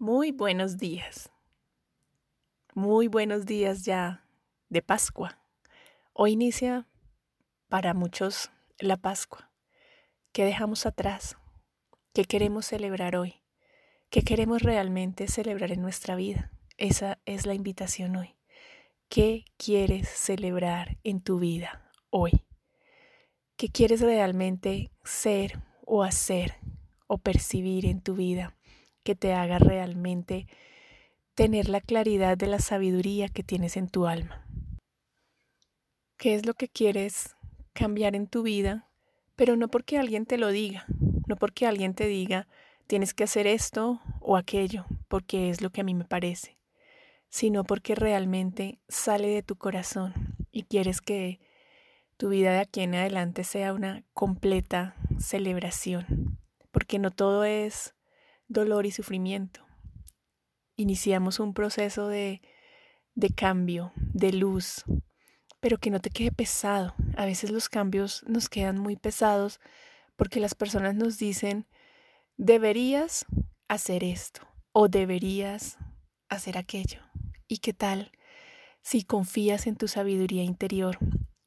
Muy buenos días. Muy buenos días ya de Pascua. Hoy inicia para muchos la Pascua. ¿Qué dejamos atrás? ¿Qué queremos celebrar hoy? ¿Qué queremos realmente celebrar en nuestra vida? Esa es la invitación hoy. ¿Qué quieres celebrar en tu vida hoy? ¿Qué quieres realmente ser o hacer o percibir en tu vida? Que te haga realmente tener la claridad de la sabiduría que tienes en tu alma. ¿Qué es lo que quieres cambiar en tu vida? Pero no porque alguien te lo diga, no porque alguien te diga tienes que hacer esto o aquello, porque es lo que a mí me parece, sino porque realmente sale de tu corazón y quieres que tu vida de aquí en adelante sea una completa celebración, porque no todo es dolor y sufrimiento. Iniciamos un proceso de, de cambio, de luz, pero que no te quede pesado. A veces los cambios nos quedan muy pesados porque las personas nos dicen, deberías hacer esto o deberías hacer aquello. ¿Y qué tal si confías en tu sabiduría interior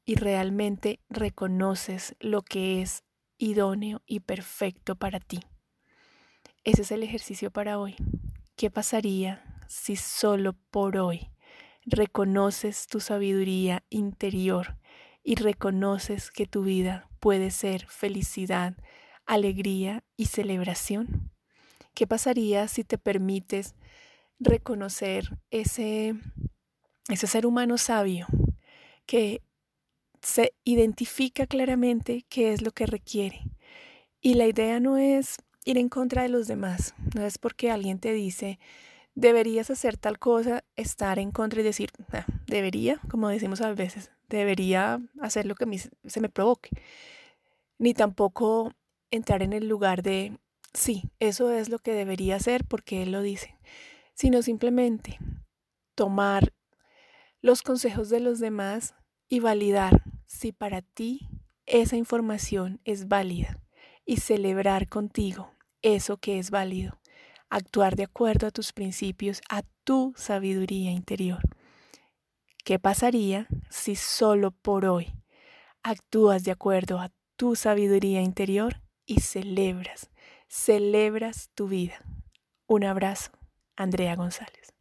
y realmente reconoces lo que es idóneo y perfecto para ti? Ese es el ejercicio para hoy. ¿Qué pasaría si solo por hoy reconoces tu sabiduría interior y reconoces que tu vida puede ser felicidad, alegría y celebración? ¿Qué pasaría si te permites reconocer ese, ese ser humano sabio que se identifica claramente qué es lo que requiere? Y la idea no es ir en contra de los demás. No es porque alguien te dice, deberías hacer tal cosa, estar en contra y decir, debería, como decimos a veces, debería hacer lo que se me provoque. Ni tampoco entrar en el lugar de, sí, eso es lo que debería hacer porque él lo dice, sino simplemente tomar los consejos de los demás y validar si para ti esa información es válida y celebrar contigo eso que es válido, actuar de acuerdo a tus principios, a tu sabiduría interior. ¿Qué pasaría si solo por hoy actúas de acuerdo a tu sabiduría interior y celebras, celebras tu vida? Un abrazo, Andrea González.